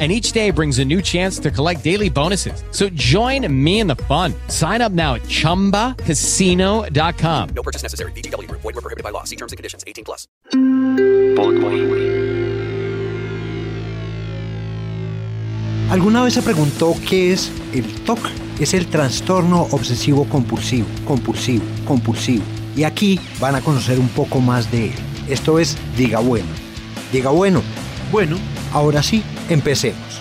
and each day brings a new chance to collect daily bonuses. So join me in the fun. Sign up now at ChumbaCasino.com. No purchase necessary. BGW. Void were prohibited by law. See terms and conditions. 18 plus. ¿Alguna vez se preguntó qué es el TOC? Es el trastorno obsesivo compulsivo, compulsivo, compulsivo. Y aquí van a conocer un poco más de él. Esto es Diga Bueno. Diga Bueno. Bueno, ahora sí, empecemos.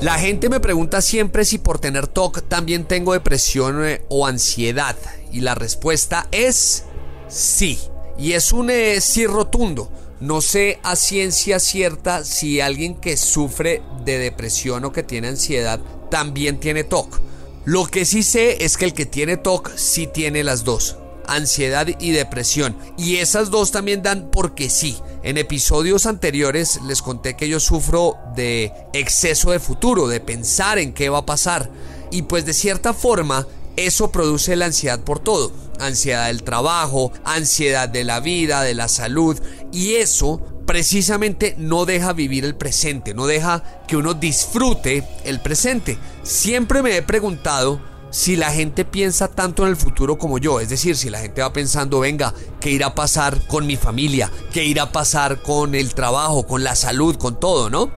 La gente me pregunta siempre si por tener TOC también tengo depresión eh, o ansiedad. Y la respuesta es sí. Y es un sí rotundo. No sé a ciencia cierta si alguien que sufre de depresión o que tiene ansiedad también tiene TOC. Lo que sí sé es que el que tiene TOC sí tiene las dos ansiedad y depresión. Y esas dos también dan porque sí. En episodios anteriores les conté que yo sufro de exceso de futuro, de pensar en qué va a pasar. Y pues de cierta forma eso produce la ansiedad por todo. Ansiedad del trabajo, ansiedad de la vida, de la salud. Y eso precisamente no deja vivir el presente, no deja que uno disfrute el presente. Siempre me he preguntado si la gente piensa tanto en el futuro como yo, es decir, si la gente va pensando, venga, ¿qué irá a pasar con mi familia? ¿Qué irá a pasar con el trabajo, con la salud, con todo, no?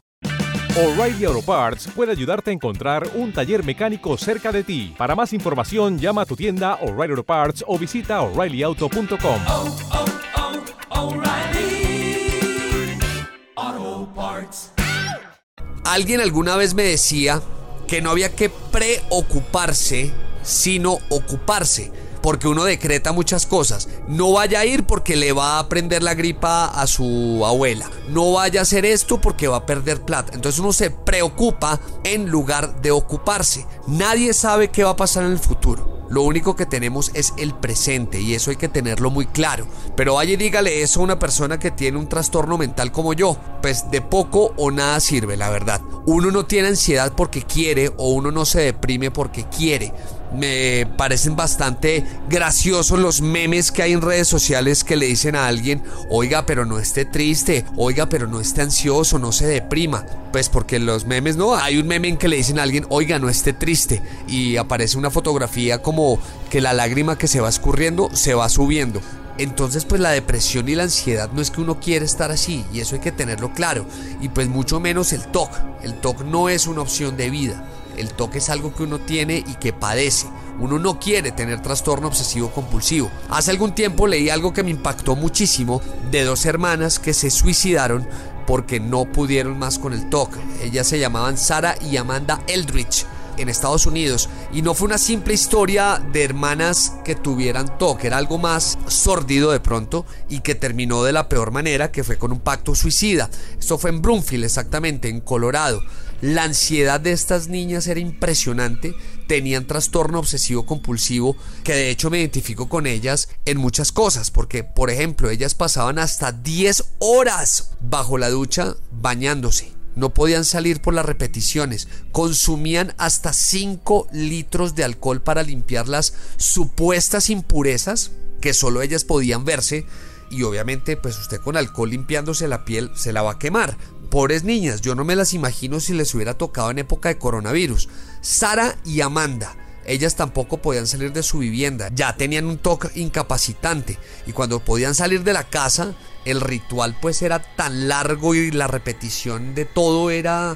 O'Reilly Auto Parts puede ayudarte a encontrar un taller mecánico cerca de ti. Para más información, llama a tu tienda O'Reilly Auto Parts o visita oreillyauto.com. Alguien alguna vez me decía que no había que preocuparse, sino ocuparse. Porque uno decreta muchas cosas. No vaya a ir porque le va a prender la gripa a su abuela. No vaya a hacer esto porque va a perder plata. Entonces uno se preocupa en lugar de ocuparse. Nadie sabe qué va a pasar en el futuro. Lo único que tenemos es el presente y eso hay que tenerlo muy claro. Pero vaya y dígale eso a una persona que tiene un trastorno mental como yo. Pues de poco o nada sirve, la verdad. Uno no tiene ansiedad porque quiere o uno no se deprime porque quiere me parecen bastante graciosos los memes que hay en redes sociales que le dicen a alguien, oiga, pero no esté triste, oiga, pero no esté ansioso, no se deprima. Pues porque los memes, no, hay un meme en que le dicen a alguien, oiga, no esté triste. Y aparece una fotografía como que la lágrima que se va escurriendo se va subiendo. Entonces pues la depresión y la ansiedad no es que uno quiera estar así y eso hay que tenerlo claro. Y pues mucho menos el TOC. El TOC no es una opción de vida. El TOC es algo que uno tiene y que padece. Uno no quiere tener trastorno obsesivo compulsivo. Hace algún tiempo leí algo que me impactó muchísimo de dos hermanas que se suicidaron porque no pudieron más con el TOC. Ellas se llamaban Sara y Amanda Eldridge. En Estados Unidos. Y no fue una simple historia de hermanas que tuvieran TOC, era algo más sórdido de pronto y que terminó de la peor manera, que fue con un pacto suicida. Esto fue en Broomfield, exactamente, en Colorado. La ansiedad de estas niñas era impresionante, tenían trastorno obsesivo compulsivo, que de hecho me identifico con ellas en muchas cosas, porque por ejemplo ellas pasaban hasta 10 horas bajo la ducha bañándose. No podían salir por las repeticiones. Consumían hasta 5 litros de alcohol para limpiar las supuestas impurezas que solo ellas podían verse. Y obviamente, pues usted con alcohol limpiándose la piel se la va a quemar. Pobres niñas, yo no me las imagino si les hubiera tocado en época de coronavirus. Sara y Amanda. Ellas tampoco podían salir de su vivienda, ya tenían un toque incapacitante y cuando podían salir de la casa, el ritual pues era tan largo y la repetición de todo era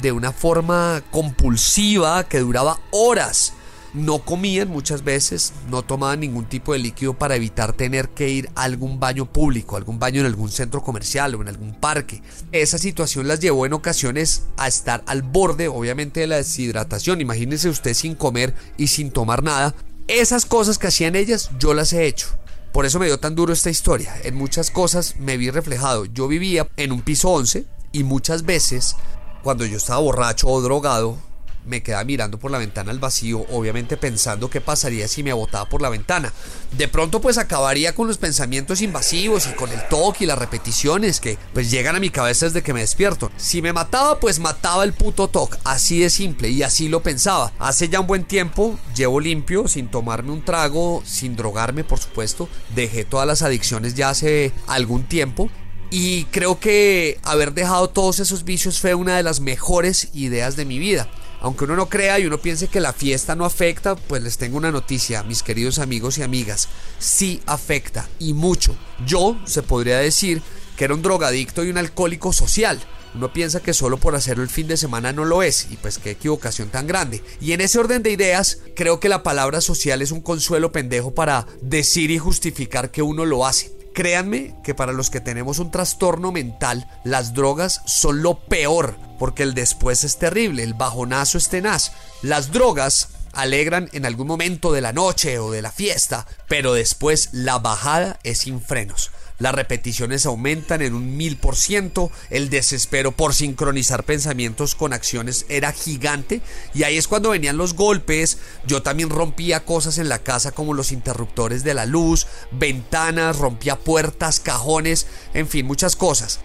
de una forma compulsiva que duraba horas no comían muchas veces, no tomaban ningún tipo de líquido para evitar tener que ir a algún baño público, algún baño en algún centro comercial o en algún parque. Esa situación las llevó en ocasiones a estar al borde, obviamente, de la deshidratación. Imagínense usted sin comer y sin tomar nada. Esas cosas que hacían ellas, yo las he hecho. Por eso me dio tan duro esta historia. En muchas cosas me vi reflejado. Yo vivía en un piso 11 y muchas veces, cuando yo estaba borracho o drogado, me quedaba mirando por la ventana al vacío, obviamente pensando qué pasaría si me botaba por la ventana. De pronto pues acabaría con los pensamientos invasivos y con el toque y las repeticiones que pues llegan a mi cabeza desde que me despierto. Si me mataba pues mataba el puto toque, así de simple y así lo pensaba. Hace ya un buen tiempo llevo limpio, sin tomarme un trago, sin drogarme por supuesto. Dejé todas las adicciones ya hace algún tiempo y creo que haber dejado todos esos vicios fue una de las mejores ideas de mi vida. Aunque uno no crea y uno piense que la fiesta no afecta, pues les tengo una noticia, mis queridos amigos y amigas. Sí afecta y mucho. Yo se podría decir que era un drogadicto y un alcohólico social. Uno piensa que solo por hacerlo el fin de semana no lo es, y pues qué equivocación tan grande. Y en ese orden de ideas, creo que la palabra social es un consuelo pendejo para decir y justificar que uno lo hace. Créanme que para los que tenemos un trastorno mental, las drogas son lo peor, porque el después es terrible, el bajonazo es tenaz. Las drogas alegran en algún momento de la noche o de la fiesta, pero después la bajada es sin frenos las repeticiones aumentan en un mil por ciento, el desespero por sincronizar pensamientos con acciones era gigante y ahí es cuando venían los golpes, yo también rompía cosas en la casa como los interruptores de la luz, ventanas, rompía puertas, cajones, en fin, muchas cosas.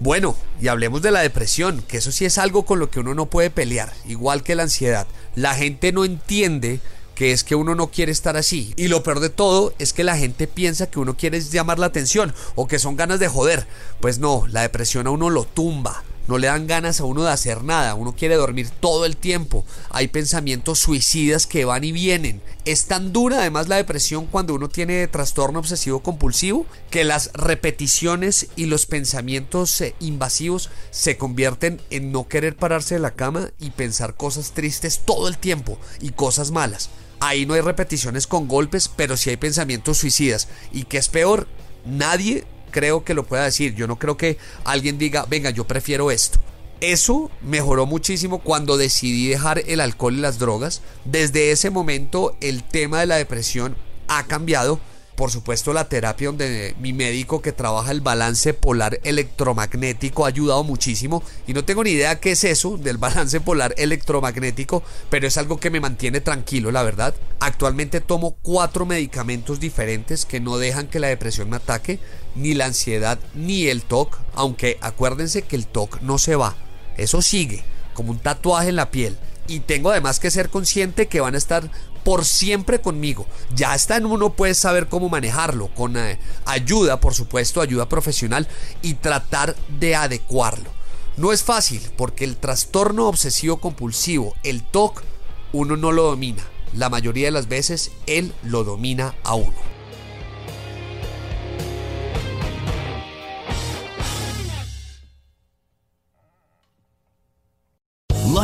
Bueno, y hablemos de la depresión, que eso sí es algo con lo que uno no puede pelear, igual que la ansiedad. La gente no entiende que es que uno no quiere estar así. Y lo peor de todo es que la gente piensa que uno quiere llamar la atención o que son ganas de joder. Pues no, la depresión a uno lo tumba. No le dan ganas a uno de hacer nada, uno quiere dormir todo el tiempo. Hay pensamientos suicidas que van y vienen. Es tan dura además la depresión cuando uno tiene trastorno obsesivo compulsivo que las repeticiones y los pensamientos eh, invasivos se convierten en no querer pararse de la cama y pensar cosas tristes todo el tiempo y cosas malas. Ahí no hay repeticiones con golpes, pero sí hay pensamientos suicidas. ¿Y qué es peor? Nadie creo que lo pueda decir. Yo no creo que alguien diga, venga, yo prefiero esto. Eso mejoró muchísimo cuando decidí dejar el alcohol y las drogas. Desde ese momento el tema de la depresión ha cambiado por supuesto la terapia donde mi médico que trabaja el balance polar electromagnético ha ayudado muchísimo y no tengo ni idea qué es eso del balance polar electromagnético, pero es algo que me mantiene tranquilo, la verdad. Actualmente tomo cuatro medicamentos diferentes que no dejan que la depresión me ataque, ni la ansiedad, ni el TOC, aunque acuérdense que el TOC no se va, eso sigue, como un tatuaje en la piel y tengo además que ser consciente que van a estar por siempre conmigo. Ya está en uno puede saber cómo manejarlo, con eh, ayuda, por supuesto, ayuda profesional y tratar de adecuarlo. No es fácil porque el trastorno obsesivo compulsivo, el TOC, uno no lo domina. La mayoría de las veces él lo domina a uno.